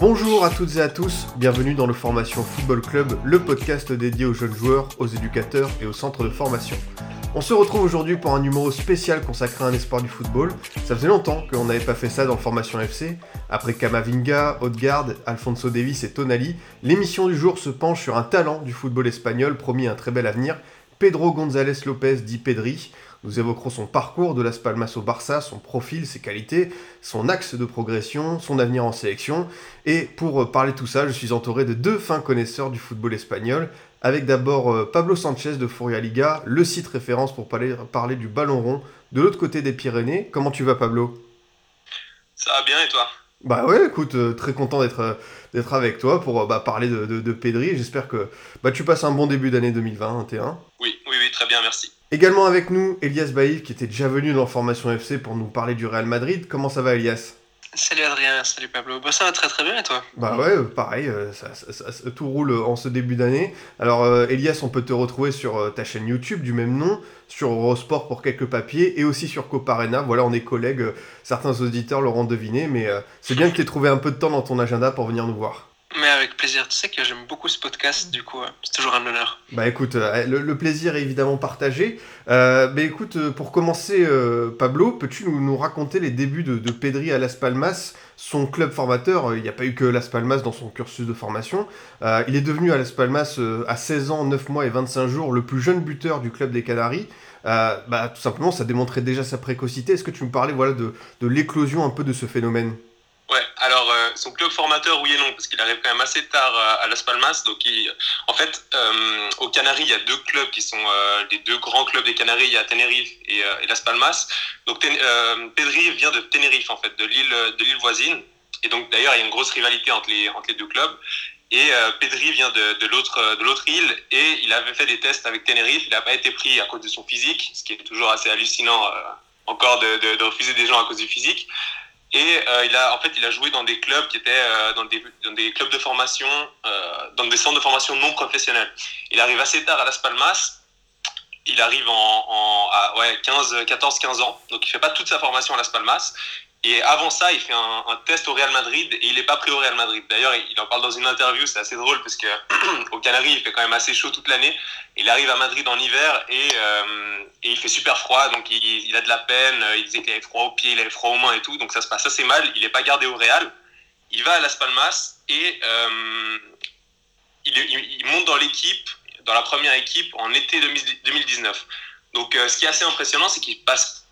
Bonjour à toutes et à tous, bienvenue dans le Formation Football Club, le podcast dédié aux jeunes joueurs, aux éducateurs et aux centres de formation. On se retrouve aujourd'hui pour un numéro spécial consacré à un espoir du football. Ça faisait longtemps qu'on n'avait pas fait ça dans Formation FC. Après Kamavinga, Odegaard, Alfonso Davis et Tonali, l'émission du jour se penche sur un talent du football espagnol promis un très bel avenir, Pedro González Lopez dit Pedri. Nous évoquerons son parcours de Las Palmas au Barça, son profil, ses qualités, son axe de progression, son avenir en sélection. Et pour parler de tout ça, je suis entouré de deux fins connaisseurs du football espagnol, avec d'abord euh, Pablo Sanchez de Furia Liga, le site référence pour parler, parler du ballon rond de l'autre côté des Pyrénées. Comment tu vas Pablo? Ça va bien et toi? Bah ouais, écoute, euh, très content d'être euh, d'être avec toi pour euh, bah, parler de, de. J'espère que bah, tu passes un bon début d'année 2021. Oui, oui, oui, très bien, merci. Également avec nous, Elias Baïf, qui était déjà venu dans Formation FC pour nous parler du Real Madrid. Comment ça va, Elias? Salut Adrien, salut Pablo. Bah, ça va très très bien et toi? Bah ouais, euh, pareil, euh, ça, ça- ça- ça- tout roule en ce début d'année. Alors, euh, Elias, on peut te retrouver sur euh, ta chaîne YouTube du même nom, sur Eurosport pour quelques papiers, et aussi sur Coparena. Voilà, on est collègues, euh, certains auditeurs l'auront deviné, mais euh, c'est bien que tu aies trouvé un peu de temps dans ton agenda pour venir nous voir. Mais avec plaisir, tu sais que j'aime beaucoup ce podcast, du coup, euh, c'est toujours un honneur. Bah écoute, euh, le, le plaisir est évidemment partagé. Bah écoute, pour commencer, Pablo, peux-tu nous, raconter les débuts de, Pedri à Las Palmas, son club formateur? Il n'y a pas eu que Las Palmas dans son cursus de formation. Il est devenu à Las Palmas à 16 ans, 9 mois et 25 jours le plus jeune buteur du club des Canaries. Bah tout simplement, ça démontrait déjà sa précocité. Est-ce que tu me parlais voilà, de l'éclosion un peu de ce phénomène? Ouais, alors euh, son club formateur, oui et non, parce qu'il arrive quand même assez tard euh, à Las Palmas. Donc, il- en fait, euh, aux Canaries, il y a deux clubs qui sont euh, les deux grands clubs des Canaries. Il y a Tenerife et, euh, et Las Palmas. Donc, Ten- euh, Pedri vient de Tenerife, en fait, de l'île de l'île voisine. Et donc, d'ailleurs, il y a une grosse rivalité entre les, entre les deux clubs. Et euh, Pedri vient de, de l'autre de l'autre île et il avait fait des tests avec Tenerife. Il n'a pas été pris à cause de son physique, ce qui est toujours assez hallucinant euh, encore de- de refuser des gens à cause du physique. Et euh, il a, en fait, il a joué dans des clubs qui étaient euh, dans, des, dans des clubs de formation, euh, dans des centres de formation non professionnels. Il arrive assez tard à Las Palmas. Il arrive en, en à ouais, 15, 14, 15 ans. Donc, il fait pas toute sa formation à Las Palmas. Et avant ça, il fait un, test au Real Madrid et il n'est pas pris au Real Madrid. D'ailleurs, il en parle dans une interview, c'est assez drôle parce que au il fait quand même assez chaud toute l'année. Il arrive à Madrid en hiver et, euh, il fait super froid, donc il, a de la peine. Il disait qu'il avait froid aux pieds, il avait froid aux mains et tout, donc ça se passe assez mal. Il n'est pas gardé au Real. Il va à Las Palmas et euh, il monte dans l'équipe, dans la première équipe en été 2019. Donc euh, ce qui est assez impressionnant, c'est qu'il passe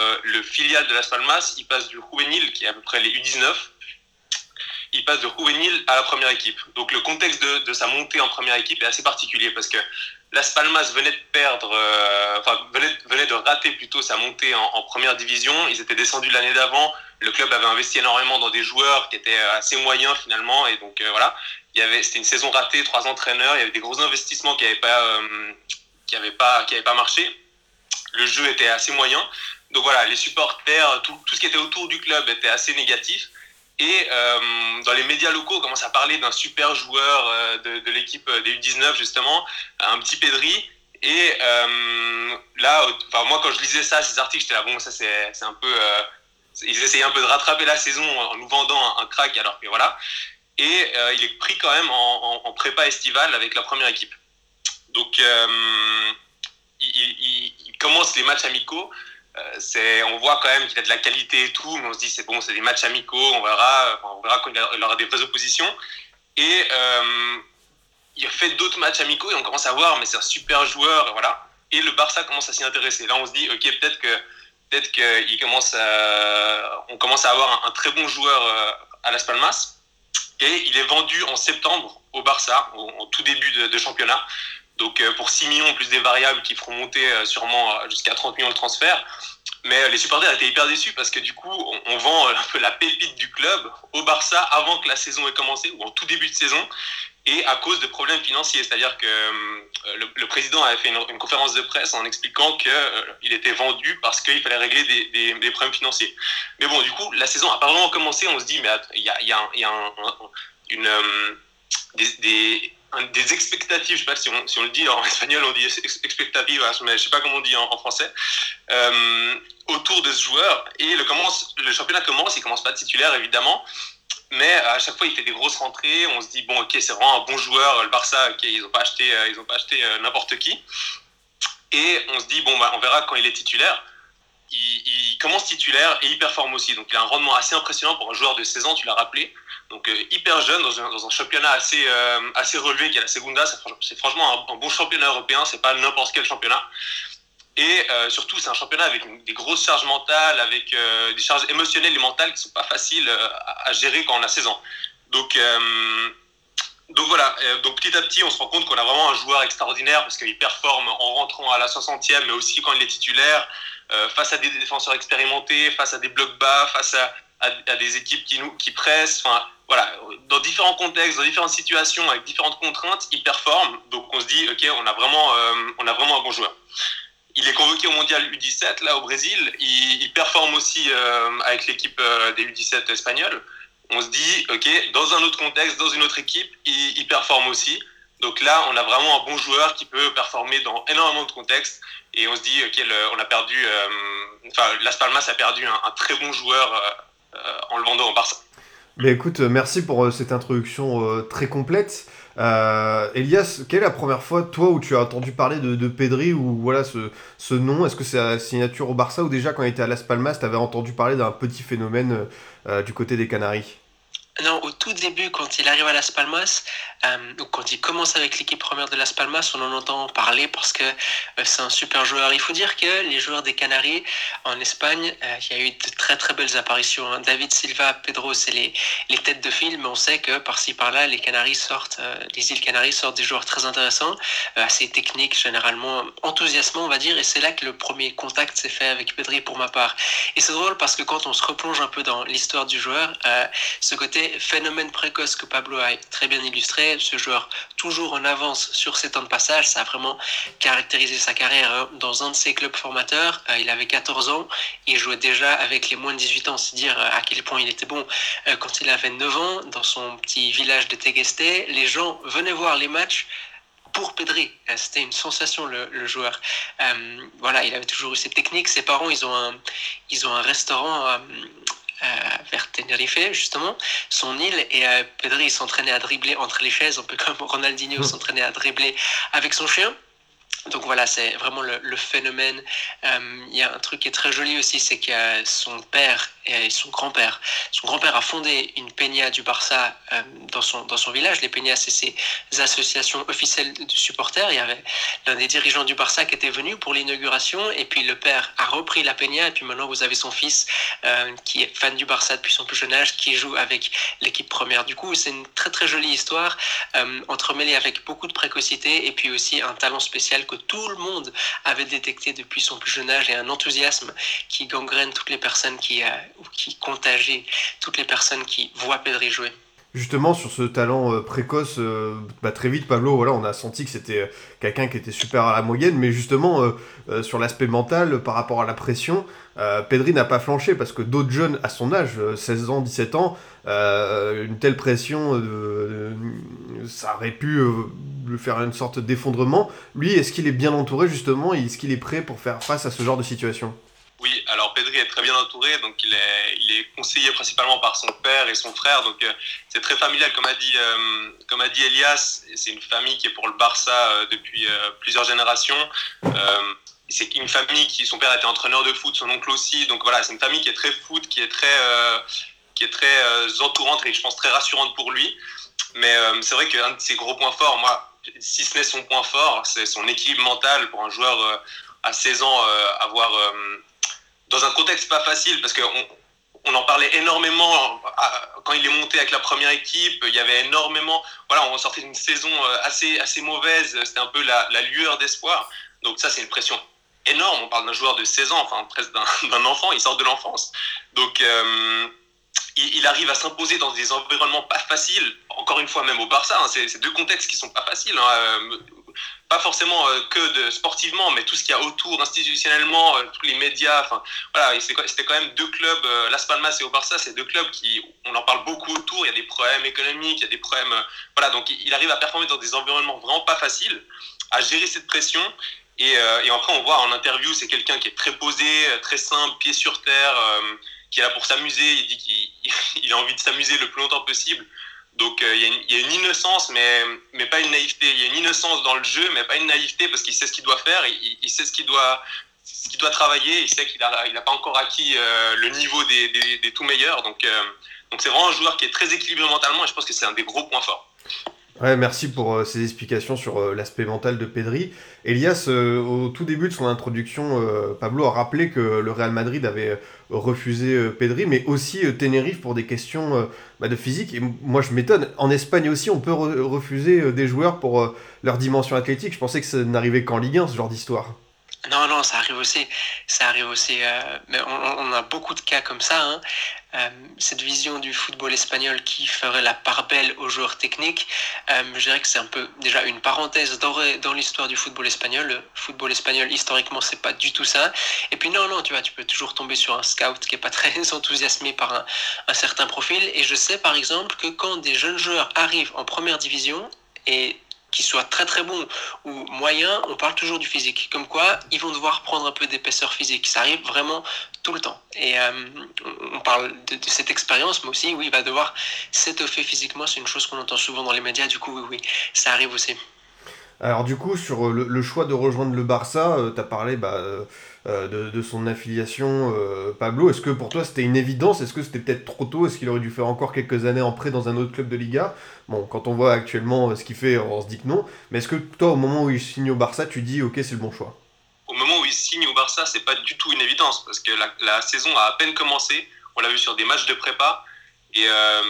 euh, le filial de Las Palmas, il passe du juvénile, qui est à peu près les U19, il passe de juvénile à la première équipe. Donc le contexte de, de sa montée en première équipe est assez particulier parce que Las Palmas venait de perdre, euh, enfin venait, de rater plutôt sa montée en, première division. Ils étaient descendus l'année d'avant. Le club avait investi énormément dans des joueurs qui étaient assez moyens finalement, et donc euh, voilà, c'était une saison ratée, trois entraîneurs, il y avait des gros investissements qui n'avaient pas, euh, qui pas, pas marché. Le jeu était assez moyen. Donc voilà, les supporters, tout, ce qui était autour du club était assez négatif. Et euh, dans les médias locaux, on commence à parler d'un super joueur euh, de, l'équipe des U19, justement, un petit Pedri. Et euh, là, enfin, moi, quand je lisais ça, ces articles, j'étais là, bon, ça, c'est un peu. euh, ils essayaient un peu de rattraper la saison en nous vendant un, crack, alors que voilà. Et euh, il est pris quand même en, prépa estivale avec la première équipe. Donc, euh, il commence les matchs amicaux. Euh, on voit quand même qu'il a de la qualité et tout, mais on se dit c'est bon, c'est des matchs amicaux, on verra, on verra quand il aura des vraies oppositions. Et euh, il fait d'autres matchs amicaux et on commence à voir, mais c'est un super joueur, voilà. Et le Barça commence à s'y intéresser. Là, on se dit, ok, peut-être que peut-être qu'il commence à, on commence à avoir un, très bon joueur euh, à Las Palmas. Et il est vendu en septembre au Barça, au, tout début de championnat. Donc euh, pour 6 millions plus des variables qui feront monter euh, sûrement euh, jusqu'à 30 millions le transfert. Mais les supporters étaient hyper déçus parce que du coup, on, on vend un peu la pépite du club au Barça avant que la saison ait commencé ou en tout début de saison. et à cause de problèmes financiers. C'est-à-dire que euh, le, président avait fait une, conférence de presse en expliquant qu'il euh, était vendu parce qu'il fallait régler des, des, problèmes financiers. Mais bon, du coup, la saison a pas vraiment commencé. On se dit, mais il y a, y a, y a un, une, euh, des, des, expectatives, je sais pas si on, le dit en espagnol, on dit expectatives, hein, mais je sais pas comment on dit en, français, autour de ce joueur. Et le, championnat commence, il commence pas titulaire évidemment, mais à chaque fois, il fait des grosses rentrées. On se dit, bon, ok, c'est vraiment un bon joueur. Le Barça, ok, ils n'ont pas acheté, euh, ils ont pas acheté euh, n'importe qui. Et on se dit, bon, bah, on verra quand il est titulaire. Il, commence titulaire et il performe aussi. Donc, il a un rendement assez impressionnant pour un joueur de 16 ans, tu l'as rappelé. Donc, euh, hyper jeune dans un, dans un championnat assez, assez relevé qui est la Segunda. C'est franchement un, bon championnat européen, c'est pas n'importe quel championnat. Et euh, surtout, c'est un championnat avec des grosses charges mentales, avec euh, des charges émotionnelles et mentales qui sont pas faciles euh, à, gérer quand on a 16 ans. Donc, donc voilà, donc petit à petit, on se rend compte qu'on a vraiment un joueur extraordinaire parce qu'il performe en rentrant à la 60e, mais aussi quand il est titulaire, face à des défenseurs expérimentés, face à des blocs bas, face à, à, des équipes qui, nous, qui pressent. Enfin, voilà, dans différents contextes, dans différentes situations, avec différentes contraintes, il performe. Donc on se dit, ok, on a vraiment, on a vraiment un bon joueur il est convoqué au mondial U17 là au Brésil. Il, performe aussi euh, avec l'équipe euh, des U17 espagnols. On se dit, ok, dans un autre contexte, dans une autre équipe, il, performe aussi. Donc là, on a vraiment un bon joueur qui peut performer dans énormément de contextes. Et on se dit, ok, on a perdu, euh, enfin, Las Palmas a perdu un, très bon joueur en le vendant au Barça. Mais écoute, merci pour cette introduction très complète. Euh, Elias, quelle est la première fois, toi, où tu as entendu parler de, de Pedri ou voilà ce, ce nom? Est-ce que c'est la signature au Barça ou déjà quand il était à Las Palmas, tu avais entendu parler d'un petit phénomène euh, du côté des Canaries? Non, au tout début, quand il arrive à Las Palmas, euh, quand il commence avec l'équipe première de Las Palmas, on en entend parler parce que euh, c'est un super joueur. Il faut dire que les joueurs des Canaries en Espagne, euh, il y a eu de très très belles apparitions. Hein. David Silva, Pedro, c'est les, les têtes de film, mais on sait que par-ci par-là, les Canaries sortent, les îles Canaries sortent des joueurs très intéressants, assez techniques, généralement enthousiasmants, on va dire, et c'est là que le premier contact s'est fait avec Pedri pour ma part. Et c'est drôle parce que quand on se replonge un peu dans l'histoire du joueur, ce côté phénomène précoce que Pablo a très bien illustré, ce joueur toujours en avance sur ses temps de passage, ça a vraiment caractérisé sa carrière. Hein. Dans un de ses clubs formateurs, euh, il avait 14 ans, il jouait déjà avec les moins de 18 ans, c'est dire euh, à quel point il était bon. Euh, quand il avait 9 ans, dans son petit village de Tegueste, les gens venaient voir les matchs pour Pedri. C'était une sensation le, joueur. voilà, il avait toujours eu ses techniques. Ses parents, ils ont un, ils ont un restaurant vers Tenerife, justement, son île, et euh, Pedri s'entraînait à dribbler entre les chaises, un peu comme Ronaldinho mmh. s'entraînait à dribbler avec son chien. Donc voilà, c'est vraiment le, phénomène. Euh, il y a un truc qui est très joli aussi, c'est que son père et son grand-père, son grand-père a fondé une peña du Barça euh, dans, son, dans son village. Les peñas, c'est ces associations officielles de supporters. Il y avait l'un des dirigeants du Barça qui était venu pour l'inauguration, et puis le père a repris la peña, et puis maintenant vous avez son fils euh, qui est fan du Barça depuis son plus jeune âge, qui joue avec l'équipe première. Du coup, c'est une très très jolie histoire, entremêlée avec beaucoup de précocité, et puis aussi un talent spécial tout le monde avait détecté depuis son plus jeune âge et un enthousiasme qui gangrène toutes les personnes qui, euh, qui contagie toutes les personnes qui voient Pedri jouer. Justement, sur ce talent euh, précoce, euh, bah, très vite, Pablo, voilà, on a senti que c'était quelqu'un qui était super à la moyenne, mais justement, sur l'aspect mental, par rapport à la pression, Pedri n'a pas flanché parce que d'autres jeunes à son âge, 16 ans, 17 ans, une telle pression, ça aurait pu lui faire une sorte d'effondrement. Lui, est-ce qu'il est bien entouré justement? Et est-ce qu'il est prêt pour faire face à ce genre de situation? Oui, alors Pedri est très bien entouré, donc il est, il est conseillé principalement par son père et son frère, donc euh, c'est très familial, comme a dit, euh, comme a dit Elias, c'est une famille qui est pour le Barça euh, depuis plusieurs générations. c'est une famille qui, son père était entraîneur de foot, son oncle aussi, donc voilà, c'est une famille qui est très foot, qui est très, qui est très entourante et je pense très rassurante pour lui. Mais c'est vrai qu'un de ses gros points forts, moi, si ce n'est son point fort, c'est son équilibre mental pour un joueur euh, à 16 ans, euh, avoir euh, dans un contexte pas facile, parce qu'on on en parlait énormément quand il est monté avec la première équipe. Il y avait énormément. Voilà, on sortait d'une saison assez, assez mauvaise. C'était un peu la, lueur d'espoir. Donc, ça, c'est une pression énorme. On parle d'un joueur de 16 ans, enfin presque d'un enfant. Il sort de l'enfance. Donc, il, arrive à s'imposer dans des environnements pas faciles. Encore une fois, même au Barça, hein, c'est deux contextes qui sont pas faciles. Hein, pas forcément euh, que de sportivement, mais tout ce qu'il y a autour, institutionnellement, euh, tous les médias. Voilà, c'était quand même deux clubs, euh, Las Palmas et au Barça, c'est deux clubs qui, on en parle beaucoup autour. Il y a des problèmes économiques, il y a des problèmes, voilà. Donc, il arrive à performer dans des environnements vraiment pas faciles, à gérer cette pression. Et, et après, on voit en interview, c'est quelqu'un qui est très posé, très simple, pied sur terre, qui est là pour s'amuser. Il dit qu'il a envie de s'amuser le plus longtemps possible. Donc euh, il y, a une innocence, mais, mais pas une naïveté. Il y a une innocence dans le jeu, mais pas une naïveté parce qu'il sait ce qu'il doit faire, il, il, sait ce qu'il doit, doit travailler, il sait qu'il n'a il pas encore acquis euh, le niveau des, des, des, tout meilleurs. Donc euh, donc c'est vraiment un joueur qui est très équilibré mentalement et je pense que c'est un des gros points forts. Ouais, merci pour ces explications sur l'aspect mental de Pedri. Elias, au tout début de son introduction, Pablo a rappelé que le Real Madrid avait refusé Pedri, mais aussi Tenerife pour des questions bah, de physique. Et moi, je m'étonne. En Espagne aussi, on peut refuser des joueurs pour leur dimension athlétique. Je pensais que ça n'arrivait qu'en Ligue 1, ce genre d'histoire. Non, non, ça arrive aussi. Ça arrive aussi. mais on, a beaucoup de cas comme ça. Hein. Euh, cette vision du football espagnol qui ferait la part belle aux joueurs techniques, euh, je dirais que c'est un peu déjà une parenthèse dans l'histoire du football espagnol. Le football espagnol, historiquement, c'est pas du tout ça. Et puis non, non, tu vois, tu peux toujours tomber sur un scout qui est pas très enthousiasmé par un certain profil. Et je sais par exemple que quand des jeunes joueurs arrivent en première division, et qu'ils soient très très bons ou moyens, on parle toujours du physique. Comme quoi, ils vont devoir prendre un peu d'épaisseur physique. Ça arrive vraiment tout le temps. Et euh, on parle de, cette expérience, mais aussi, oui, il va devoir s'étoffer physiquement. C'est une chose qu'on entend souvent dans les médias. Du coup, oui, oui, ça arrive aussi. Alors du coup, sur le, choix de rejoindre le Barça, euh, tu as parlé bah, euh, de, son affiliation, Pablo. Est-ce que pour toi c'était une évidence? Est-ce que c'était peut-être trop tôt? Est-ce qu'il aurait dû faire encore quelques années en prêt dans un autre club de Liga? Bon, quand on voit actuellement ce qu'il fait, on se dit que non. Mais est-ce que toi, au moment où il signe au Barça, tu dis ok, c'est le bon choix? Au moment où il signe au Barça, c'est pas du tout une évidence parce que la, saison a à peine commencé. On l'a vu sur des matchs de prépa. Et euh,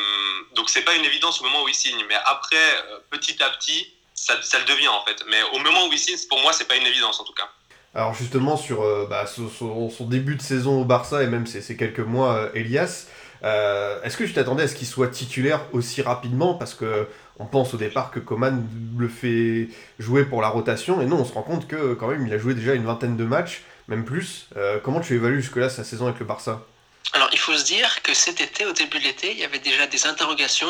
donc c'est pas une évidence au moment où il signe. Mais après, petit à petit, ça, le devient en fait. Mais au moment où il signe, pour moi, c'est pas une évidence en tout cas. Alors justement sur euh, bah, son, début de saison au Barça et même ces, quelques mois, euh, Elias, euh, est-ce que tu t'attendais à ce qu'il soit titulaire aussi rapidement? Parce que on pense au départ que Coman le fait jouer pour la rotation et non, on se rend compte que quand même il a joué déjà une vingtaine de matchs, même plus. comment tu évalues jusque-là sa saison avec le Barça? Alors, il faut se dire que cet été, au début de l'été, il y avait déjà des interrogations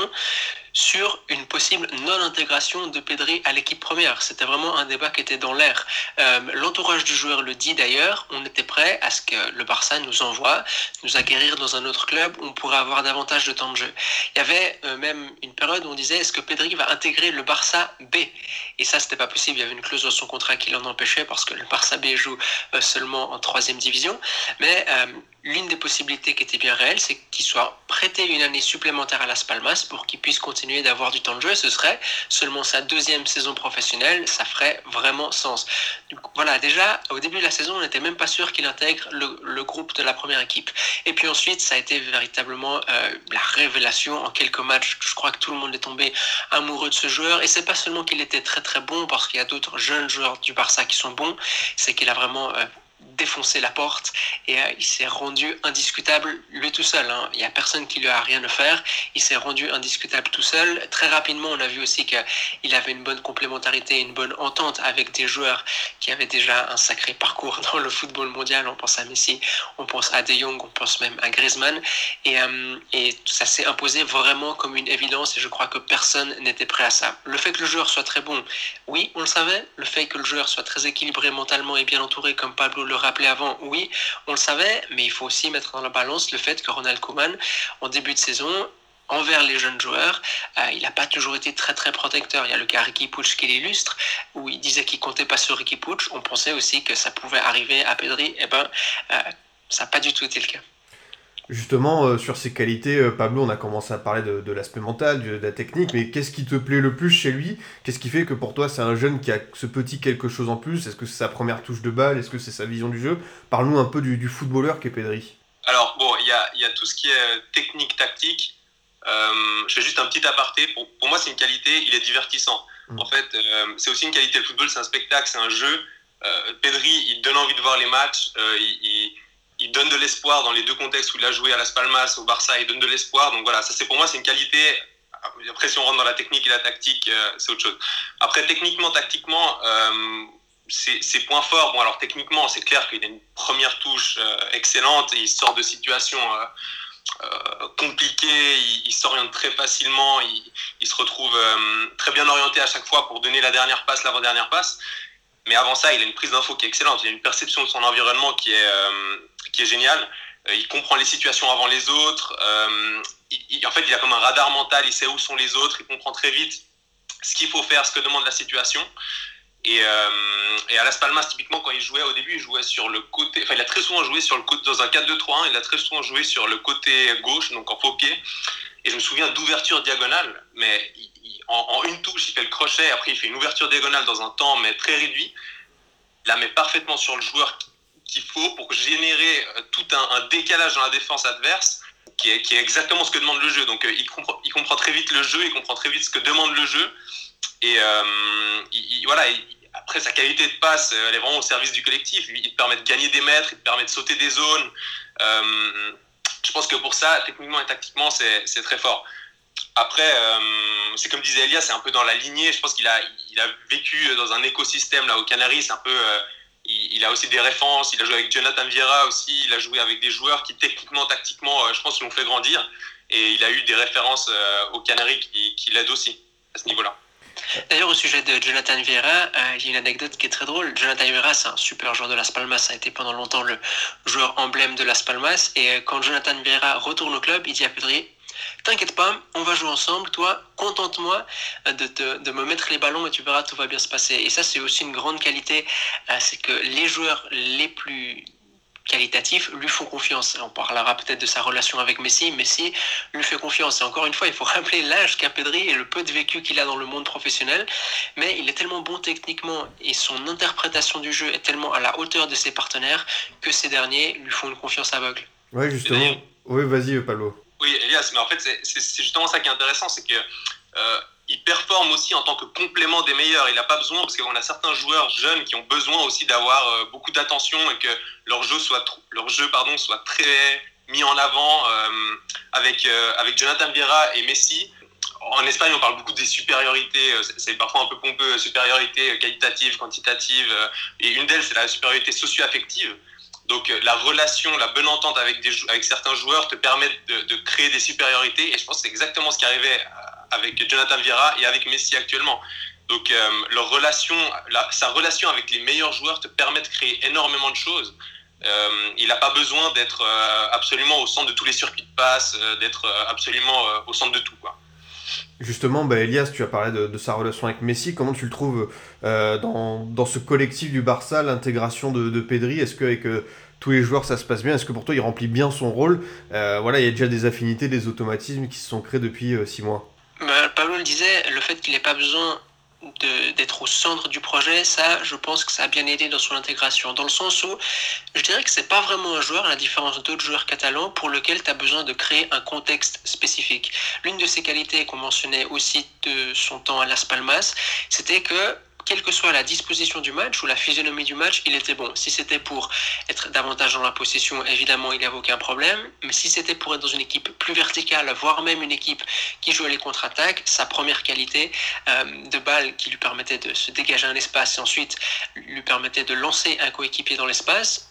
sur une possible non-intégration de Pedri à l'équipe première. C'était vraiment un débat qui était dans l'air. Euh, l'entourage du joueur le dit d'ailleurs, on était prêt à ce que le Barça nous envoie, nous acquérir dans un autre club où on pourrait avoir davantage de temps de jeu. Il y avait euh, même une période où on disait est-ce que Pedri va intégrer le Barça B? Et ça, c'était pas possible. Il y avait une clause dans son contrat qui l'en empêchait parce que le Barça B joue euh, seulement en troisième division. Mais l'une des possibilités qui était bien réelle, c'est qu'il soit prêté une année supplémentaire à Las Palmas pour qu'il puisse continuer d'avoir du temps de jeu. Ce serait seulement sa deuxième saison professionnelle, ça ferait vraiment sens. voilà, déjà, au début de la saison, on n'était même pas sûr qu'il intègre le, groupe de la première équipe. Et puis ensuite, ça a été véritablement euh, la révélation en quelques matchs. Je crois que tout le monde est tombé amoureux de ce joueur. Et c'est pas seulement qu'il était très très bon, parce qu'il y a d'autres jeunes joueurs du Barça qui sont bons, c'est qu'il a vraiment... Euh, défoncer la porte et euh, il s'est rendu indiscutable lui tout seul. Hein. Il n'y a personne qui lui a rien à faire. Il s'est rendu indiscutable tout seul. Très rapidement, on a vu aussi qu'il avait une bonne complémentarité, une bonne entente avec des joueurs qui avaient déjà un sacré parcours dans le football mondial. On pense à Messi, on pense à De Jong, on pense même à Griezmann. Euh, et ça s'est imposé vraiment comme une évidence et je crois que personne n'était prêt à ça. Le fait que le joueur soit très bon, oui, on le savait. Le fait que le joueur soit très équilibré mentalement et bien entouré comme Pablo le rappelé avant, oui, on le savait, mais il faut aussi mettre dans la balance le fait que Ronald Koeman, en début de saison, envers les jeunes joueurs, euh, il n'a pas toujours été très très protecteur. Il y a le cas Ricky Puch qui l'illustre, où il disait qu'il comptait pas sur Ricky Puch. On pensait aussi que ça pouvait arriver à Pedri. eh ben, euh, ça n'a pas du tout été le cas. Justement, euh, sur ses qualités, euh, Pablo, on a commencé à parler de, l'aspect mental, de, la technique, mais qu'est-ce qui te plaît le plus chez lui? Qu'est-ce qui fait que pour toi, c'est un jeune qui a ce petit quelque chose en plus? Est-ce que c'est sa première touche de balle? Est-ce que c'est sa vision du jeu? Parle-nous un peu du, footballeur qu'est Pedri. Alors, bon, il y a, tout ce qui est euh, technique, tactique. je fais juste un petit aparté. Pour, moi, c'est une qualité, il est divertissant. Mm. En fait, c'est aussi une qualité. Le football, c'est un spectacle, c'est un jeu. Pedri, il donne envie de voir les matchs. il il donne de l'espoir dans les deux contextes où il a joué à Las Palmas, au Barça, il donne de l'espoir. Donc voilà, ça c'est pour moi c'est une qualité. Après, si on rentre dans la technique et la tactique, euh, c'est autre chose. Après, techniquement, tactiquement, euh, ses points forts. Bon, alors techniquement, c'est clair qu'il a une première touche euh, excellente il sort de situations compliquées, il, s'oriente très facilement, il, il se retrouve très bien orienté à chaque fois pour donner la dernière passe, l'avant-dernière passe. Mais avant ça, il a une prise d'info qui est excellente. Il a une perception de son environnement qui est, euh, qui est géniale. Euh, il comprend les situations avant les autres. Euh, en fait, il a comme un radar mental. Il sait où sont les autres. Il comprend très vite ce qu'il faut faire, ce que demande la situation. Et, à Las Palmas, typiquement, quand il jouait au début, il jouait sur le côté. Enfin, il a très souvent joué sur le côté, dans un 4-2-3-1. Il a très souvent joué sur le côté gauche, donc en faux pied. Et je me souviens d'ouverture diagonale, mais en, une touche, il fait le crochet, après il fait une ouverture diagonale dans un temps mais très réduit. La met parfaitement sur le joueur qu'il faut pour générer euh, tout un, décalage dans la défense adverse qui est, exactement ce que demande le jeu. Donc euh, il, comprend, il, comprend, très vite le jeu, il comprend très vite ce que demande le jeu. Et euh, voilà, après sa qualité de passe, elle est vraiment au service du collectif. Il te permet de gagner des mètres, il te permet de sauter des zones. je pense que pour ça, techniquement et tactiquement, c'est très fort. Après, euh, c'est comme disait Elia, c'est un peu dans la lignée. Je pense qu'il a, il a vécu dans un écosystème là aux Canaries. C'est un peu, euh, il, a aussi des références. Il a joué avec Jonathan Vieira aussi. Il a joué avec des joueurs qui techniquement, tactiquement, euh, je pense, l'ont fait grandir. Et il a eu des références aux Canaries qui, qui l'aident aussi à ce niveau-là. D'ailleurs, au sujet de Jonathan Vieira, il y a une anecdote qui est très drôle. Jonathan Vieira, c'est un super joueur de Las Palmas, ça a été pendant longtemps le joueur emblème de Las Palmas. Et quand Jonathan Vieira retourne au club, il dit à Pedri T'inquiète pas, on va jouer ensemble. Toi, contente-moi de, de, me mettre les ballons et tu verras, tout va bien se passer. Et ça, c'est aussi une grande qualité. Euh, c'est que les joueurs les plus qualitatifs lui font confiance. On parlera peut-être de sa relation avec Messi. Messi lui fait confiance. Et encore une fois, il faut rappeler l'âge qu'a Pedri et le peu de vécu qu'il a dans le monde professionnel. Mais il est tellement bon techniquement et son interprétation du jeu est tellement à la hauteur de ses partenaires que ces derniers lui font une confiance aveugle. Oui, justement. Oui, vas-y, Pablo. Oui, Elias, mais en fait, c'est justement ça qui est intéressant, c'est que euh, performe aussi en tant que complément des meilleurs. Il n'a pas besoin, parce qu'on a certains joueurs jeunes qui ont besoin aussi d'avoir euh, beaucoup d'attention et que leur jeu soit, leur jeu, pardon, soit très mis en avant euh, avec, avec Jonathan Vieira et Messi. En Espagne, on parle beaucoup des supériorités, c'est parfois un peu pompeux, supériorité qualitative, quantitative, et une d'elles, c'est la supériorité socio-affective. Donc euh, la relation, la bonne entente avec, des, avec certains joueurs te permet de, créer des supériorités. Et je pense que c'est exactement ce qui arrivait euh, avec Jonathan Vieira et avec Messi actuellement. Donc euh, leur relation, sa relation avec les meilleurs joueurs te permet de créer énormément de choses. il n'a pas besoin d'être absolument au centre de tous les circuits de passe, d'être absolument au centre de tout. Quoi. Justement, bah, Elias, tu as parlé de, sa relation avec Messi. Comment tu le trouves euh, dans, dans, ce collectif du Barça, l'intégration de, de Pedri? Est-ce qu'avec euh, tous les joueurs ça se passe bien? Est-ce que pour toi il remplit bien son rôle? Euh, Voilà, il y a déjà des affinités, des automatismes qui se sont créés depuis six mois. Bah, Pablo le disait, le fait qu'il n'ait pas besoin d'être au centre du projet, ça, je pense que ça a bien aidé dans son intégration. Dans le sens où, je dirais que c'est pas vraiment un joueur, à la différence d'autres joueurs catalans, pour lequel tu as besoin de créer un contexte spécifique. L'une de ses qualités qu'on mentionnait aussi de son temps à Las Palmas, c'était que quelle que soit la disposition du match ou la physionomie du match, il était bon. Si c'était pour être davantage dans la possession, évidemment, il n'y avait aucun problème. Mais si c'était pour être dans une équipe plus verticale, voire même une équipe qui jouait les contre-attaques, sa première qualité euh, de balle qui lui permettait de se dégager un espace et ensuite lui permettait de lancer un coéquipier dans l'espace,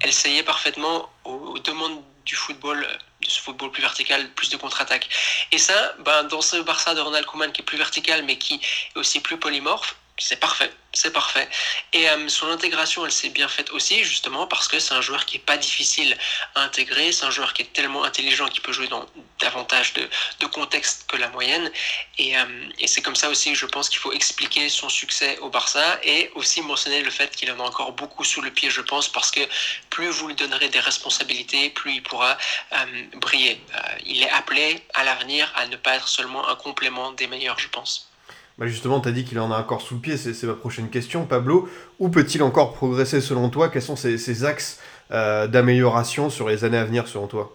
elle essayait parfaitement aux, demandes du football de ce football plus vertical, plus de contre-attaque. Et ça, ben, dans ce Barça de Ronald Koeman qui est plus vertical mais qui est aussi plus polymorphe, c'est parfait, c'est parfait. Et euh, son intégration, elle s'est bien faite aussi, justement, parce que c'est un joueur qui est pas difficile à intégrer, c'est un joueur qui est tellement intelligent qu'il peut jouer dans davantage de, de contextes que la moyenne. Et, euh, et c'est comme ça aussi je pense qu'il faut expliquer son succès au Barça et aussi mentionner le fait qu'il en a encore beaucoup sous le pied, je pense, parce que plus vous lui donnerez des responsabilités, plus il pourra euh, briller. il est appelé à l'avenir à ne pas être seulement un complément des meilleurs, je pense. Bah justement, tu as dit qu'il en a encore sous le pied, c'est ma prochaine question. Pablo, où peut-il encore progresser selon toi? Quels sont ses, axes euh, d'amélioration sur les années à venir selon toi?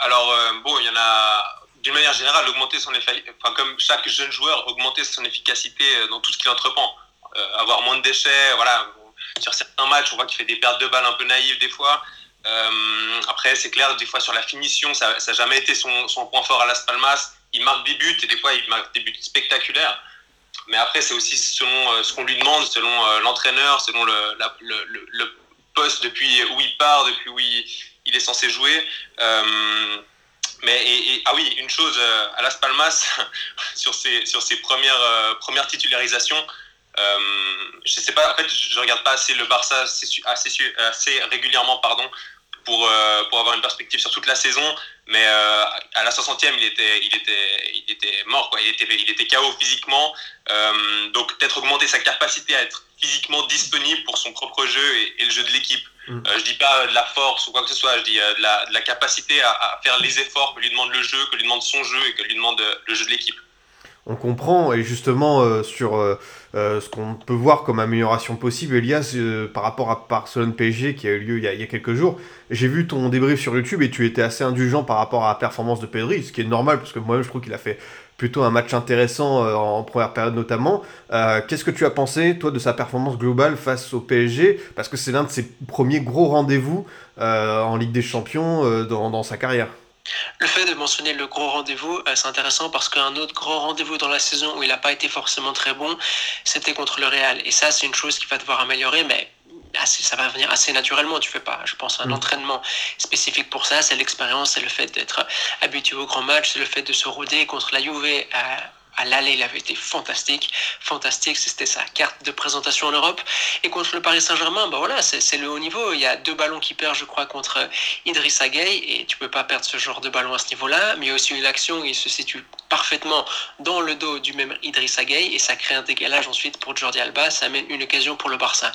Alors, euh, bon, il y en a, d'une manière générale, augmenter son enfin, comme chaque jeune joueur, augmenter son efficacité euh, dans tout ce qu'il entreprend. avoir moins de déchets, voilà. Sur certains matchs, on voit qu'il fait des pertes de balles un peu naïves des fois. après, c'est clair, des fois sur la finition, ça n'a jamais été son, son, point fort à Las Palmas. Il marque des buts et des fois il marque des buts spectaculaires. Mais après, c'est aussi selon ce qu'on lui demande, selon l'entraîneur, selon le, le, poste depuis où il part, depuis où il, il est censé jouer. Mais et, ah oui, une chose euh, à Las Palmas sur ses sur ses premières euh, premières titularisations, euh, je sais pas. En fait, je regarde pas assez le Barça assez, assez régulièrement, pardon, pour pour avoir une perspective sur toute la saison. Mais à la 60e, il était il était il était mort quoi. Il était il était KO physiquement. donc peut-être augmenter sa capacité à être physiquement disponible pour son propre jeu et le jeu de l'équipe. Mm. Euh, je dis pas de la force ou quoi que ce soit, je dis euh, de, la, de, la, capacité à, faire les efforts que lui demande le jeu, que lui demande son jeu et que lui demande euh, le jeu de l'équipe. On comprend, et justement sur ce qu'on peut voir comme amélioration possible, Elias, par rapport à Barcelone PSG qui a eu lieu il y a, quelques jours, j'ai vu ton débrief sur YouTube et tu étais assez indulgent par rapport à la performance de Pedri, ce qui est normal parce que moi je trouve qu'il a fait plutôt un match intéressant euh, en première période notamment. Euh, qu'est-ce que tu as pensé, toi, de sa performance globale face au PSG Parce que c'est l'un de ses premiers gros rendez-vous euh, en Ligue des Champions dans, sa carrière. Le fait de mentionner le gros rendez-vous, c'est intéressant parce qu'un autre grand rendez-vous dans la saison où il n'a pas été forcément très bon, c'était contre le Real. Et ça, c'est une chose qu'il va devoir améliorer, mais ça va venir assez naturellement. Tu fais pas, je pense, un mm. entraînement spécifique pour ça. C'est l'expérience, c'est le fait d'être habitué au grand match, c'est le fait de se rôder contre la Juve à l'aller, il avait été fantastique. Fantastique, c'était sa carte de présentation en Europe. Et contre le Paris Saint-Germain, bah voilà, c'est le haut niveau. Il y a deux ballons qui perdent, je crois, contre Idrissa Gueye. Et tu peux pas perdre ce genre de ballon à ce niveau-là. Mais il y a aussi une action il se situe parfaitement dans le dos du même Idrissa Gueye. Et ça crée un décalage ensuite pour Jordi Alba. Ça amène une occasion pour le Barça.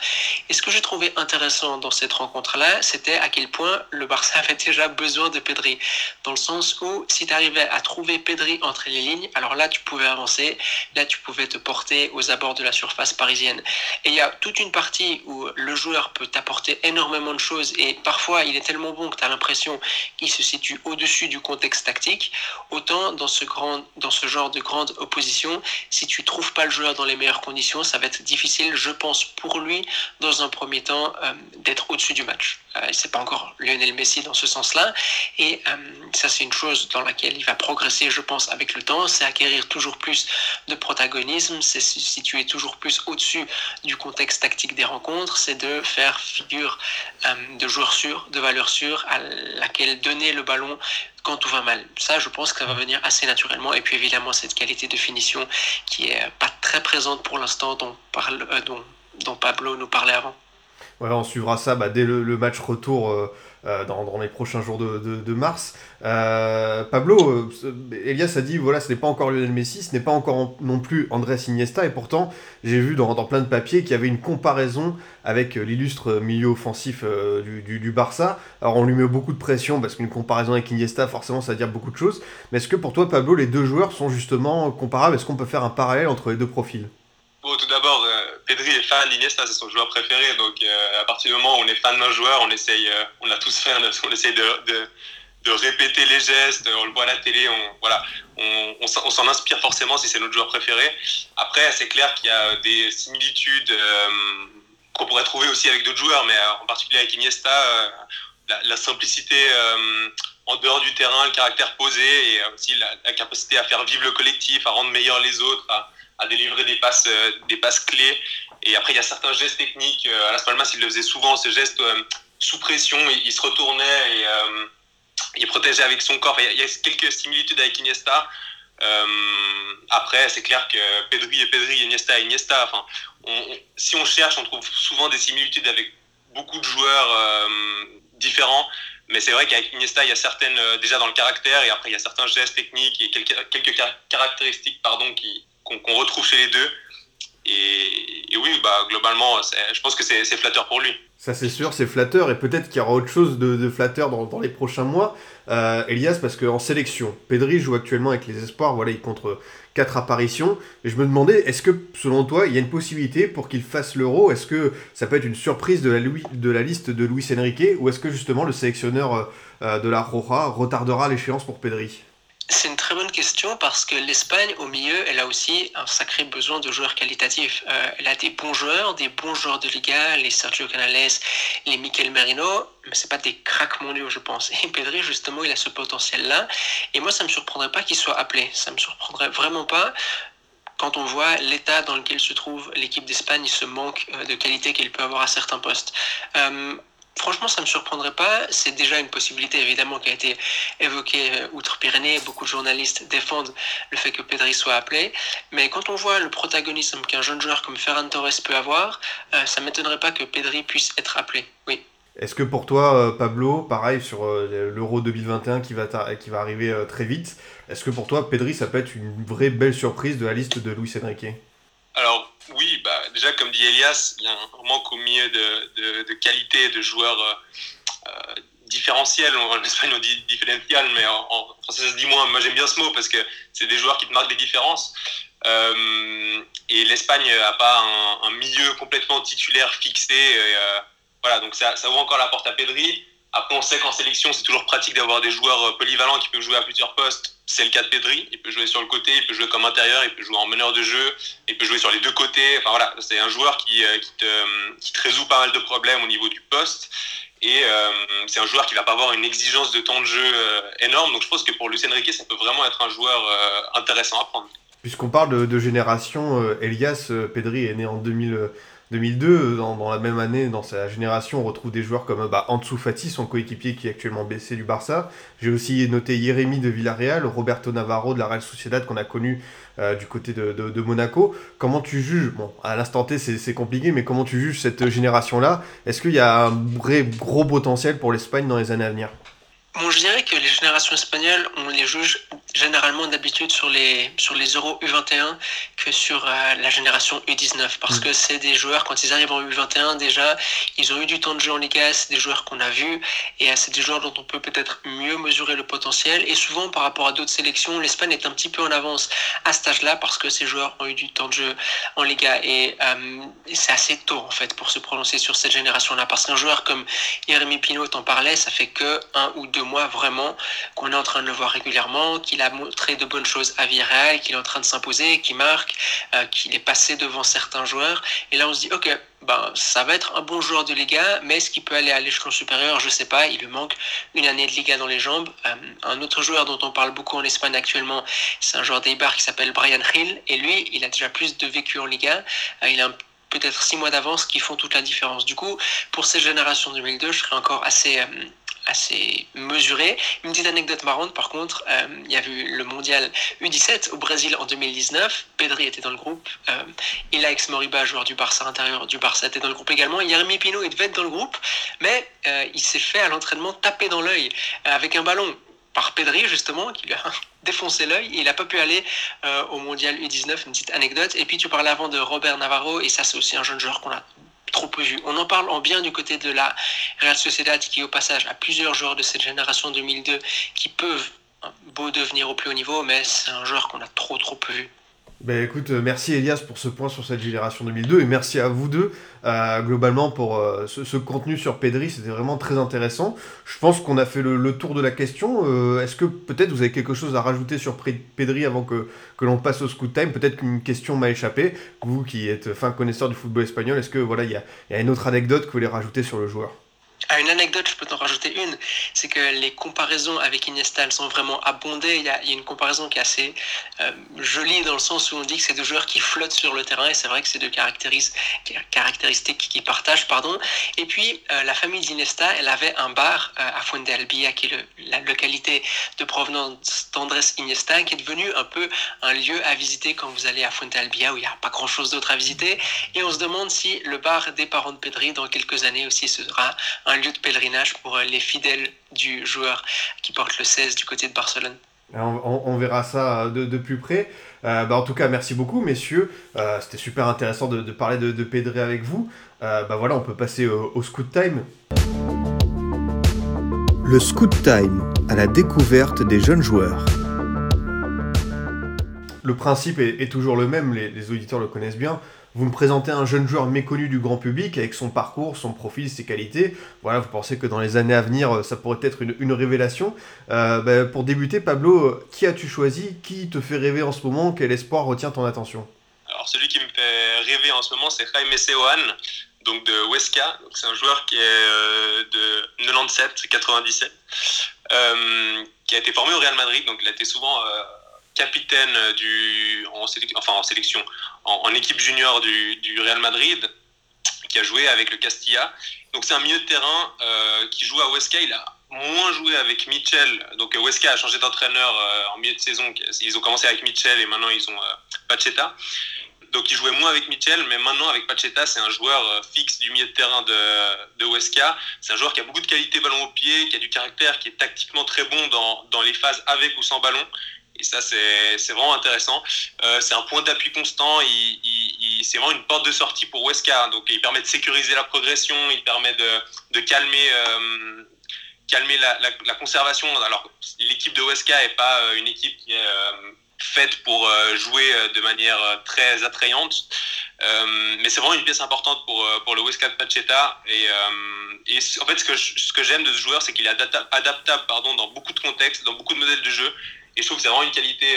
Et ce que j'ai trouvé intéressant dans cette rencontre-là, c'était à quel point le Barça avait déjà besoin de Pedri. Dans le sens où, si tu arrivais à trouver Pedri entre les lignes, alors là, tu pouvais avancé, là tu pouvais te porter aux abords de la surface parisienne. Et il y a toute une partie où le joueur peut t'apporter énormément de choses et parfois il est tellement bon que tu as l'impression qu'il se situe au-dessus du contexte tactique. Autant dans ce, grand, dans ce genre de grande opposition, si tu trouves pas le joueur dans les meilleures conditions, ça va être difficile, je pense, pour lui, dans un premier temps, euh, d'être au-dessus du match. Euh, c'est pas encore Lionel Messi dans ce sens-là. Et euh, ça, c'est une chose dans laquelle il va progresser, je pense, avec le temps. C'est acquérir toujours plus de protagonisme, c'est se situer toujours plus au-dessus du contexte tactique des rencontres, c'est de faire figure euh, de joueur sûr, de valeur sûre, à laquelle donner le ballon quand tout va mal. Ça, je pense que ça va venir assez naturellement. Et puis évidemment, cette qualité de finition qui est pas très présente pour l'instant, dont, dont, dont Pablo nous parlait avant on suivra ça bah, dès le, match retour euh, euh, dans, les prochains jours de, mars. Euh, Pablo, Elias a dit voilà, ce n'est pas encore Lionel Messi, ce n'est pas encore non plus Andrés Iniesta, et pourtant j'ai vu dans, plein de papiers qu'il y avait une comparaison avec l'illustre milieu offensif du, du, Barça. Alors on lui met beaucoup de pression parce qu'une comparaison avec Iniesta, forcément, ça veut dire beaucoup de choses. Mais est-ce que pour toi, Pablo, les deux joueurs sont justement comparables? Est-ce qu'on peut faire un parallèle entre les deux profils? Bon, tout d'abord, Pedri est fan d'Iniesta, c'est son joueur préféré. Donc, euh, à partir du moment où on est fan d'un joueur, on essaye, euh, on l'a tous fait, on, essaye de, répéter les gestes, on le voit à la télé, on, voilà, on, s'en inspire forcément si c'est notre joueur préféré. Après, c'est clair qu'il y a des similitudes qu'on pourrait trouver aussi avec d'autres joueurs, mais en particulier avec Iniesta, la, simplicité en dehors du terrain, le caractère posé et aussi la, capacité à faire vivre le collectif, à rendre meilleurs les autres, à délivrer des passes, euh, des passes clés. Et après, il y a certains gestes techniques. Euh, à Las Palmas, il le faisait souvent, ce geste euh, sous pression. Il, se retournait et il protégeait avec son corps. Il y a quelques similitudes avec Iniesta. après, c'est clair que Pedri et Pedri, Iniesta et Iniesta. Enfin, si on cherche, on trouve souvent des similitudes avec beaucoup de joueurs différents. Mais c'est vrai qu'avec Iniesta, il y a certaines, déjà dans le caractère, et après, il y a certains gestes techniques et quelques, quelques caractéristiques pardon, qui, qu'on retrouve chez les deux. Et, oui, bah, globalement, je pense que c'est flatteur pour lui. Ça c'est sûr, c'est flatteur et peut-être qu'il y aura autre chose de, flatteur dans, les prochains mois. Euh, Elias, parce qu'en sélection, Pedri joue actuellement avec les espoirs, voilà, il compte 4 apparitions. Et je me demandais, est-ce que selon toi, il y a une possibilité pour qu'il fasse l'euro? Est-ce que ça peut être une surprise de la, de la liste de Luis Enrique? Ou est-ce que justement le sélectionneur euh, de la Roja retardera l'échéance pour Pedri? C'est une très bonne question parce que l'Espagne, au milieu, elle a aussi un sacré besoin de joueurs qualitatifs. Euh, elle a des bons joueurs, des bons joueurs de Liga, les Sergio Canales, les Mikel Merino, mais c'est pas des cracks mondiaux, je pense. Et Pedri, justement, il a ce potentiel-là. Et moi, ça me surprendrait pas qu'il soit appelé. Ça me surprendrait vraiment pas quand on voit l'état dans lequel se trouve l'équipe d'Espagne, ce manque euh, de qualité qu'elle peut avoir à certains postes. Euh, Franchement, ça ne me surprendrait pas. C'est déjà une possibilité, évidemment, qui a été évoquée euh, outre-Pyrénées. Beaucoup de journalistes défendent le fait que Pedri soit appelé. Mais quand on voit le protagonisme qu'un jeune joueur comme Ferran Torres peut avoir, euh, ça ne m'étonnerait pas que Pedri puisse être appelé. Oui. Est-ce que pour toi, euh, Pablo, pareil sur l'Euro 2021 qui va, qui va arriver très vite, est-ce que pour toi, Pedri, ça peut être une vraie belle surprise de la liste de Luis Enrique? Alors, oui, bah, déjà, comme dit Elias, il y a un manque au milieu de, qualité de joueurs euh, euh, différentiels. En Espagne, on dit différentiel, mais en, français, ça se dit moins. Moi, j'aime bien ce mot parce que c'est des joueurs qui te marquent des différences. Euh, et l'Espagne n'a pas un, milieu complètement titulaire fixé. voilà, donc ça, ça ouvre encore la porte à Pedri. Après, on sait qu'en sélection, c'est toujours pratique d'avoir des joueurs polyvalents qui peuvent jouer à plusieurs postes c'est le cas de Pedri. Il peut jouer sur le côté, il peut jouer comme intérieur, il peut jouer en meneur de jeu, il peut jouer sur les deux côtés. Enfin voilà, c'est un joueur qui, euh, te, résout pas mal de problèmes au niveau du poste. Et euh, c'est un joueur qui va pas avoir une exigence de temps de jeu euh, énorme. Donc je pense que pour Lucien Riquet, ça peut vraiment être un joueur intéressant à prendre. Puisqu'on parle de, de génération, Elias Pedri est né en 2000. 2002, dans, la même année, dans sa génération, on retrouve des joueurs comme bah, Ansu Fati, son coéquipier qui est actuellement baissé du Barça. J'ai aussi noté Jérémy de Villarreal, Roberto Navarro de la Real Sociedad qu'on a connu euh, du côté de, Monaco. Comment tu juges Bon, à l'instant T, c'est compliqué, mais comment tu juges cette génération-là? Est-ce qu'il y a un vrai gros potentiel pour l'Espagne dans les années à venir? Bon, je dirais que les générations espagnoles, on les juge généralement d'habitude sur les, sur les Euro U21 que sur euh, la génération U19. Parce mm. que c'est des joueurs, quand ils arrivent en U21, déjà, ils ont eu du temps de jeu en Liga, c'est des joueurs qu'on a vus, et euh, c'est des joueurs dont on peut peut-être mieux mesurer le potentiel. Et souvent, par rapport à d'autres sélections, l'Espagne est un petit peu en avance à cet âge-là parce que ces joueurs ont eu du temps de jeu en Liga. Et, euh, c'est assez tôt, en fait, pour se prononcer sur cette génération-là. Parce qu'un joueur comme Jérémy Pinot t'en parlait, ça fait que un ou deux mois vraiment qu'on est en train de le voir régulièrement, qu'il a montré de bonnes choses à Villarreal, qu'il est en train de s'imposer, qu'il marque, euh, qu'il est passé devant certains joueurs. Et là, on se dit, ok, ben, ça va être un bon joueur de Liga, mais est-ce qu'il peut aller à l'échelon supérieur? Je sais pas. Il lui manque une année de Liga dans les jambes. Euh, un autre joueur dont on parle beaucoup en Espagne actuellement, c'est un joueur d'Eibar qui s'appelle Brian Hill. Et lui, il a déjà plus de vécu en Liga. Euh, il a peut-être six mois d'avance qui font toute la différence. Du coup, pour cette génération 2002, je serais encore assez assez mesuré. Une petite anecdote marrante, par contre, euh, il y a eu le mondial U17 au Brésil en 2019. Pedri était dans le groupe. Euh, Ilaix Moriba, joueur du Barça intérieur du Barça, était dans le groupe également. Jérémy Pino, devait être dans le groupe, mais euh, il s'est fait à l'entraînement taper dans l'œil avec un ballon par Pedri justement qui lui a défoncé l'œil il n'a pas pu aller au mondial U19 une petite anecdote et puis tu parlais avant de Robert Navarro et ça c'est aussi un jeune joueur qu'on a trop vu. On en parle en bien du côté de la Real Sociedad qui au passage a plusieurs joueurs de cette génération 2002 qui peuvent hein, beau devenir au plus haut niveau, mais c'est un joueur qu'on a trop trop vu. Ben écoute, euh, merci Elias pour ce point sur cette génération 2002 et merci à vous deux euh, globalement pour euh, ce, contenu sur Pedri, c'était vraiment très intéressant. Je pense qu'on a fait le, tour de la question. Est-ce que peut-être vous avez quelque chose à rajouter sur Pedri avant que, que l'on passe au scoot time? Peut-être qu'une question m'a échappé. Vous qui êtes fin connaisseur du football espagnol, est-ce que voilà il y y a une autre anecdote que vous voulez rajouter sur le joueur? À une anecdote, je peux t'en rajouter une, c'est que les comparaisons avec Iniesta, elles sont vraiment abondées. Il y a, une comparaison qui est assez euh, jolie dans le sens où on dit que c'est deux joueurs qui flottent sur le terrain et c'est vrai que c'est deux caractéristiques qui partagent. Pardon. Et puis, euh, la famille d'Iniesta, elle avait un bar euh, à Fuente Albia, qui est la localité de provenance d'Andrés Iniesta, qui est devenu un peu un lieu à visiter quand vous allez à Fuente Albia où il n'y a pas grand-chose d'autre à visiter. Et on se demande si le bar des parents de Pedri, dans quelques années aussi, sera un un lieu de pèlerinage pour euh, les fidèles du joueur qui porte le 16 du côté de Barcelone. On, verra ça de, plus près. Euh, bah, en tout cas, merci beaucoup, messieurs. Euh, c'était super intéressant de, parler de, de Pedré avec vous. bah voilà, on peut passer au, Scoot Time. Le Scoot Time, à la découverte des jeunes joueurs. Le principe est, toujours le même, les, les, auditeurs le connaissent bien. Vous me présentez un jeune joueur méconnu du grand public avec son parcours, son profil, ses qualités. Voilà, vous pensez que dans les années à venir, ça pourrait être une, révélation. Bah, pour débuter, Pablo, qui as-tu choisi? Qui te fait rêver en ce moment? Quel espoir retient ton attention? Alors celui qui me fait rêver en ce moment, c'est Jaime Seoane donc de Huesca. C'est un joueur qui est euh, de 97, 97, euh, qui a été formé au Real Madrid. Donc il a été souvent euh, capitaine du, en, enfin en sélection, en, équipe junior du, Real Madrid, qui a joué avec le Castilla. Donc c'est un milieu de terrain qui joue à Huesca. Il a moins joué avec Mitchell. Donc Huesca a changé d'entraîneur en milieu de saison. Ils ont commencé avec Mitchell et maintenant ils ont Pacheta. Donc il jouait moins avec Mitchell, mais maintenant avec Pacheta, c'est un joueur euh, fixe du milieu de terrain de, de Huesca. C'est un joueur qui a beaucoup de qualité ballon au pied, qui a du caractère, qui est tactiquement très bon dans, dans les phases avec ou sans ballon. Et ça, c'est vraiment intéressant. Euh, c'est un point d'appui constant. C'est vraiment une porte de sortie pour Huesca. Donc, il permet de sécuriser la progression. Il permet de, de calmer, euh, calmer la, conservation. Alors, l'équipe de Huesca n'est pas une équipe qui est faite pour euh, jouer euh, de manière euh, très attrayante. mais c'est vraiment une pièce importante pour, pour le West Pacheta. Et, et en fait, ce que, j'aime de ce joueur, c'est qu'il est adaptable, pardon, dans beaucoup de contextes, dans beaucoup de modèles de jeu. Et je trouve que c'est vraiment une qualité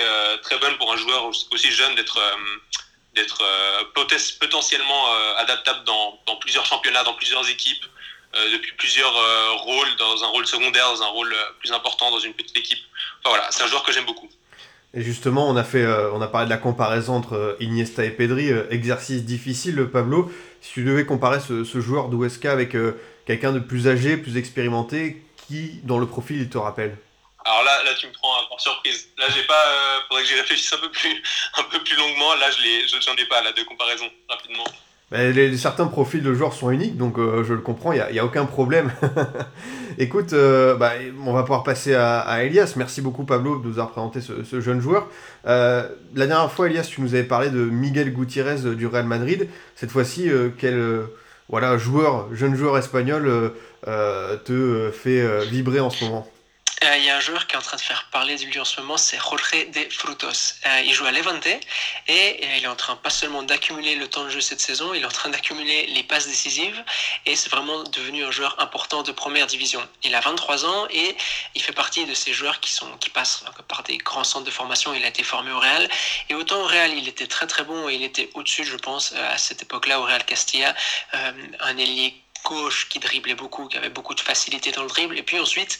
très bonne pour un joueur aussi jeune d'être d'être potentiellement adaptable dans, plusieurs championnats, dans plusieurs équipes, depuis plusieurs rôles, dans un rôle secondaire, dans un rôle plus important dans une petite équipe. Enfin voilà, c'est un joueur que j'aime beaucoup. Et justement, on a, fait, euh, on a parlé de la comparaison entre euh, Iniesta et Pedri, euh, exercice difficile, Pablo. Si tu devais comparer ce, joueur d'Huesca avec quelqu'un de plus âgé, plus expérimenté, qui, dans le profil, il te rappelle? Alors là, là, tu me prends par surprise. Là, j'ai pas. faudrait que j'y réfléchisse un peu plus, un peu plus longuement. Là, je j'en ai pas là de comparaison rapidement. Bah, les, certains profils de joueurs sont uniques, donc je le comprends, il n'y a, a, aucun problème. Écoute, euh, bah, on va pouvoir passer à, Elias. Merci beaucoup Pablo de nous avoir présenté ce, jeune joueur. Euh, la dernière fois, Elias, tu nous avais parlé de Miguel Gutiérrez euh, du Real Madrid. Cette fois-ci, quel voilà, joueur, jeune joueur espagnol te fait vibrer en ce moment? euh, il y a un joueur qui est en train de faire parler de lui en ce moment, c'est Jorge de Frutos. Euh, il joue à Levante et euh, il est en train pas seulement d'accumuler le temps de jeu cette saison, il est en train d'accumuler les passes décisives et c'est vraiment devenu un joueur important de première division. Il a 23 ans et il fait partie de ces joueurs qui, sont, qui passent par des grands centres de formation. Il a été formé au Real et autant au Real il était très très bon et il était au-dessus, je pense, à cette époque-là au Real Castilla, un ailier gauche qui driblait beaucoup, qui avait beaucoup de facilité dans le dribble. Et puis ensuite,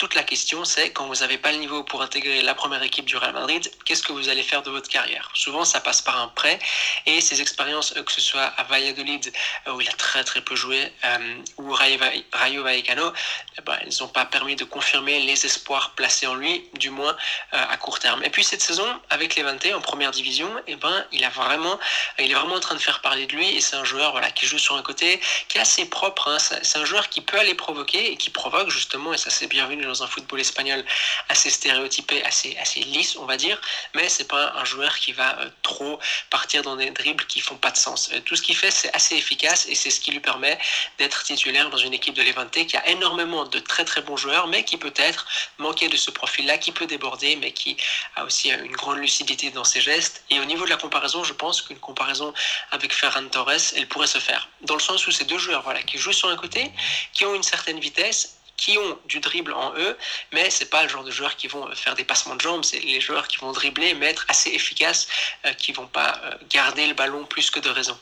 toute la question, c'est quand vous n'avez pas le niveau pour intégrer la première équipe du Real Madrid, qu'est-ce que vous allez faire de votre carrière? Souvent, ça passe par un prêt et ces expériences, euh, que ce soit à Valladolid, euh, où il a très très peu joué, euh, ou Rayo Vallecano, eh ben, elles n'ont pas permis de confirmer les espoirs placés en lui, du moins à court terme. Et puis cette saison, avec les 20 en première division, eh ben, il, a vraiment, il est vraiment en train de faire parler de lui et c'est un joueur voilà, qui joue sur un côté, qui est assez propre. Hein. C'est un joueur qui peut aller provoquer et qui provoque justement, et ça c'est bienvenu dans un football espagnol assez stéréotypé, assez, assez lisse, on va dire, mais c'est pas un joueur qui va euh, trop partir dans des dribbles qui font pas de sens. Euh, tout ce qu'il fait, c'est assez efficace et c'est ce qui lui permet d'être titulaire dans une équipe de Levante qui a énormément de très très bons joueurs, mais qui peut-être manquait de ce profil-là, qui peut déborder, mais qui a aussi une grande lucidité dans ses gestes. Et au niveau de la comparaison, je pense qu'une comparaison avec Ferran Torres, elle pourrait se faire. Dans le sens où ces deux joueurs, voilà, qui jouent sur un côté, qui ont une certaine vitesse qui ont du dribble en eux, mais c'est pas le genre de joueurs qui vont faire des passements de jambes, c'est les joueurs qui vont dribbler, mais être assez efficaces, euh, qui vont pas euh, garder le ballon plus que de raison.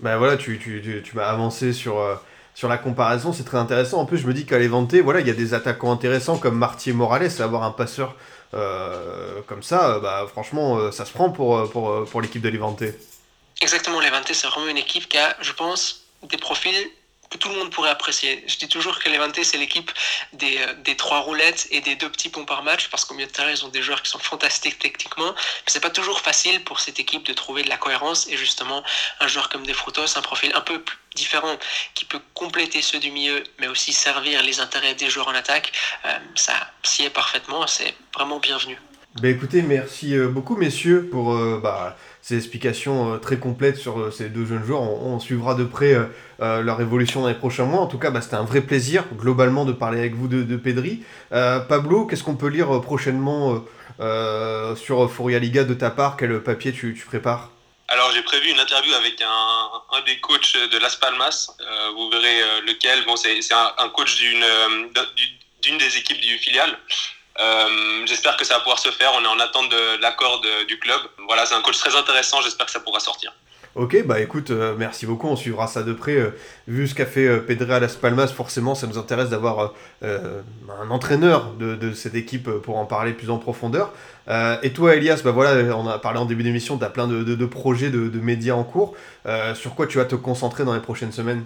Ben voilà, tu, tu, tu, m'as avancé sur, euh, sur la comparaison, c'est très intéressant. En plus, je me dis qu'à Levante, voilà, il y a des attaquants intéressants comme Martier Morales, avoir un passeur comme ça, bah, franchement, ça se prend pour, pour, pour l'équipe de Levante. Exactement, Levante, c'est vraiment une équipe qui a, je pense, des profils que tout le monde pourrait apprécier. Je dis toujours que Levante, c'est l'équipe des, euh, des, trois roulettes et des deux petits ponts par match, parce qu'au milieu de terrain, ils ont des joueurs qui sont fantastiques techniquement. Mais c'est pas toujours facile pour cette équipe de trouver de la cohérence. Et justement, un joueur comme Defrutos, un profil un peu différent, qui peut compléter ceux du milieu, mais aussi servir les intérêts des joueurs en attaque, euh, ça s'y est parfaitement. C'est vraiment bienvenu. Ben écoutez, merci euh, beaucoup messieurs pour bah, ces explications euh, très complètes sur euh, ces deux jeunes joueurs. On, suivra de près euh, leur évolution dans les prochains mois. En tout cas, bah, c'était un vrai plaisir globalement de parler avec vous de, Pedri. Pablo, qu'est-ce qu'on peut lire prochainement sur Fourialiga Liga de ta part? Quel papier tu, prépares? Alors j'ai prévu une interview avec un, des coachs de Las Palmas. Vous verrez lequel. Bon, c'est un, coach d'une des équipes du filial. Euh, j'espère que ça va pouvoir se faire. On est en attente de l'accord du club. Voilà, c'est un coach très intéressant. J'espère que ça pourra sortir. Ok, bah écoute, euh, merci beaucoup, on suivra ça de près. Euh, vu ce qu'a fait Pedre à Las Palmas, forcément, ça nous intéresse d'avoir un entraîneur de, cette équipe pour en parler plus en profondeur. et toi, Elias, bah voilà, on a parlé en début d'émission, tu as plein de projets, de, médias en cours. sur quoi tu vas te concentrer dans les prochaines semaines?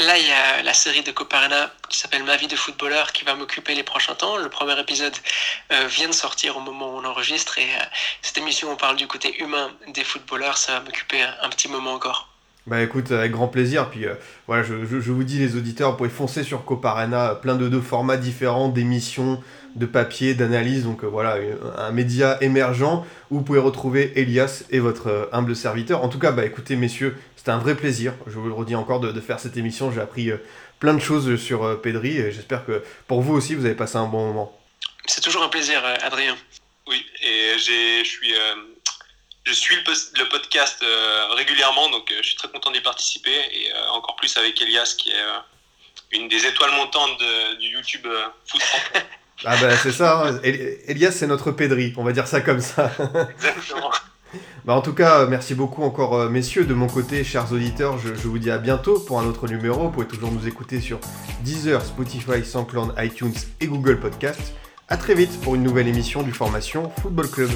Là, il y a la série de Coparena qui s'appelle Ma vie de footballeur qui va m'occuper les prochains temps. Le premier épisode euh, vient de sortir au moment où on enregistre et euh, cette émission, on parle du côté humain des footballeurs. Ça va m'occuper un, petit moment encore. Bah écoute, avec grand plaisir. Puis euh, voilà, je, vous dis, les auditeurs, vous pouvez foncer sur Coparena, plein de, de formats différents, d'émissions, de papier, d'analyse. Donc euh, voilà, un média émergent où vous pouvez retrouver Elias et votre euh, humble serviteur. En tout cas, bah écoutez, messieurs, c'était un vrai plaisir, je vous le redis encore, de, de faire cette émission. J'ai appris euh, plein de choses sur Pedri et j'espère que pour vous aussi, vous avez passé un bon moment. C'est toujours un plaisir, Adrien. Oui, et je suis, euh, je suis le, le podcast euh, régulièrement, donc je suis très content d'y participer et encore plus avec Elias qui est une des étoiles montantes de, du YouTube Foot Ah bah c'est ça, hein. Elias c'est notre Pedri, on va dire ça comme ça. Exactement. Bah en tout cas, merci beaucoup encore, euh, messieurs. De mon côté, chers auditeurs, je, je, vous dis à bientôt pour un autre numéro. Vous pouvez toujours nous écouter sur Deezer, Spotify, SoundCloud, iTunes et Google Podcast. A très vite pour une nouvelle émission du Formation Football Club.